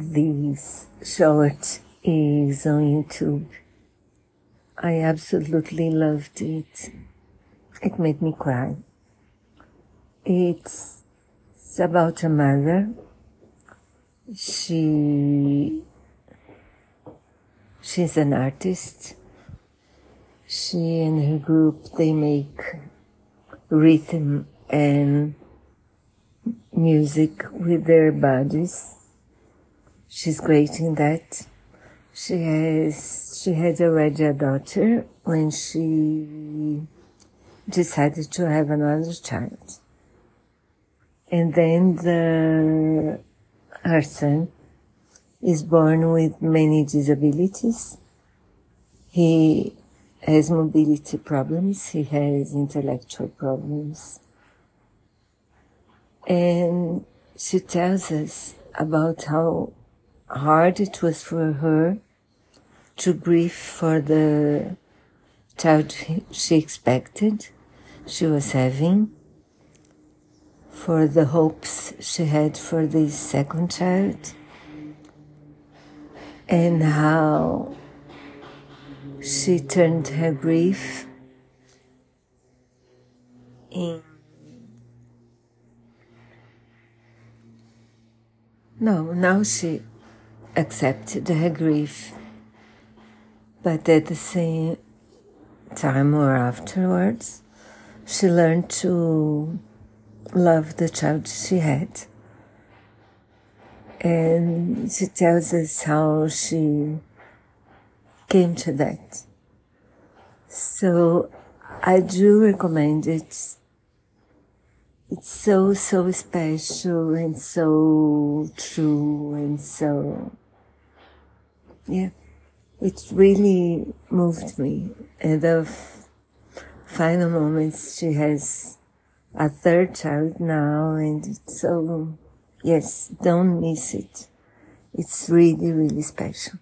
This short is on YouTube. I absolutely loved it. It made me cry. It's, it's about a mother. She, she's an artist. She and her group, they make rhythm and music with their bodies. She's great in that. She has, she had already a daughter when she decided to have another child. And then the, her son is born with many disabilities. He has mobility problems. He has intellectual problems. And she tells us about how hard. It was for her to grieve for the child she expected she was having, for the hopes she had for this second child, and how she turned her grief in no now she accepted her grief but at the same time or afterwards she learned to love the child she had and she tells us how she came to that. So I do recommend it. It's so, so special and so true and so, yeah, it really moved me. And the f- final moments, she has a third child now and so, yes, don't miss it. It's really, really special.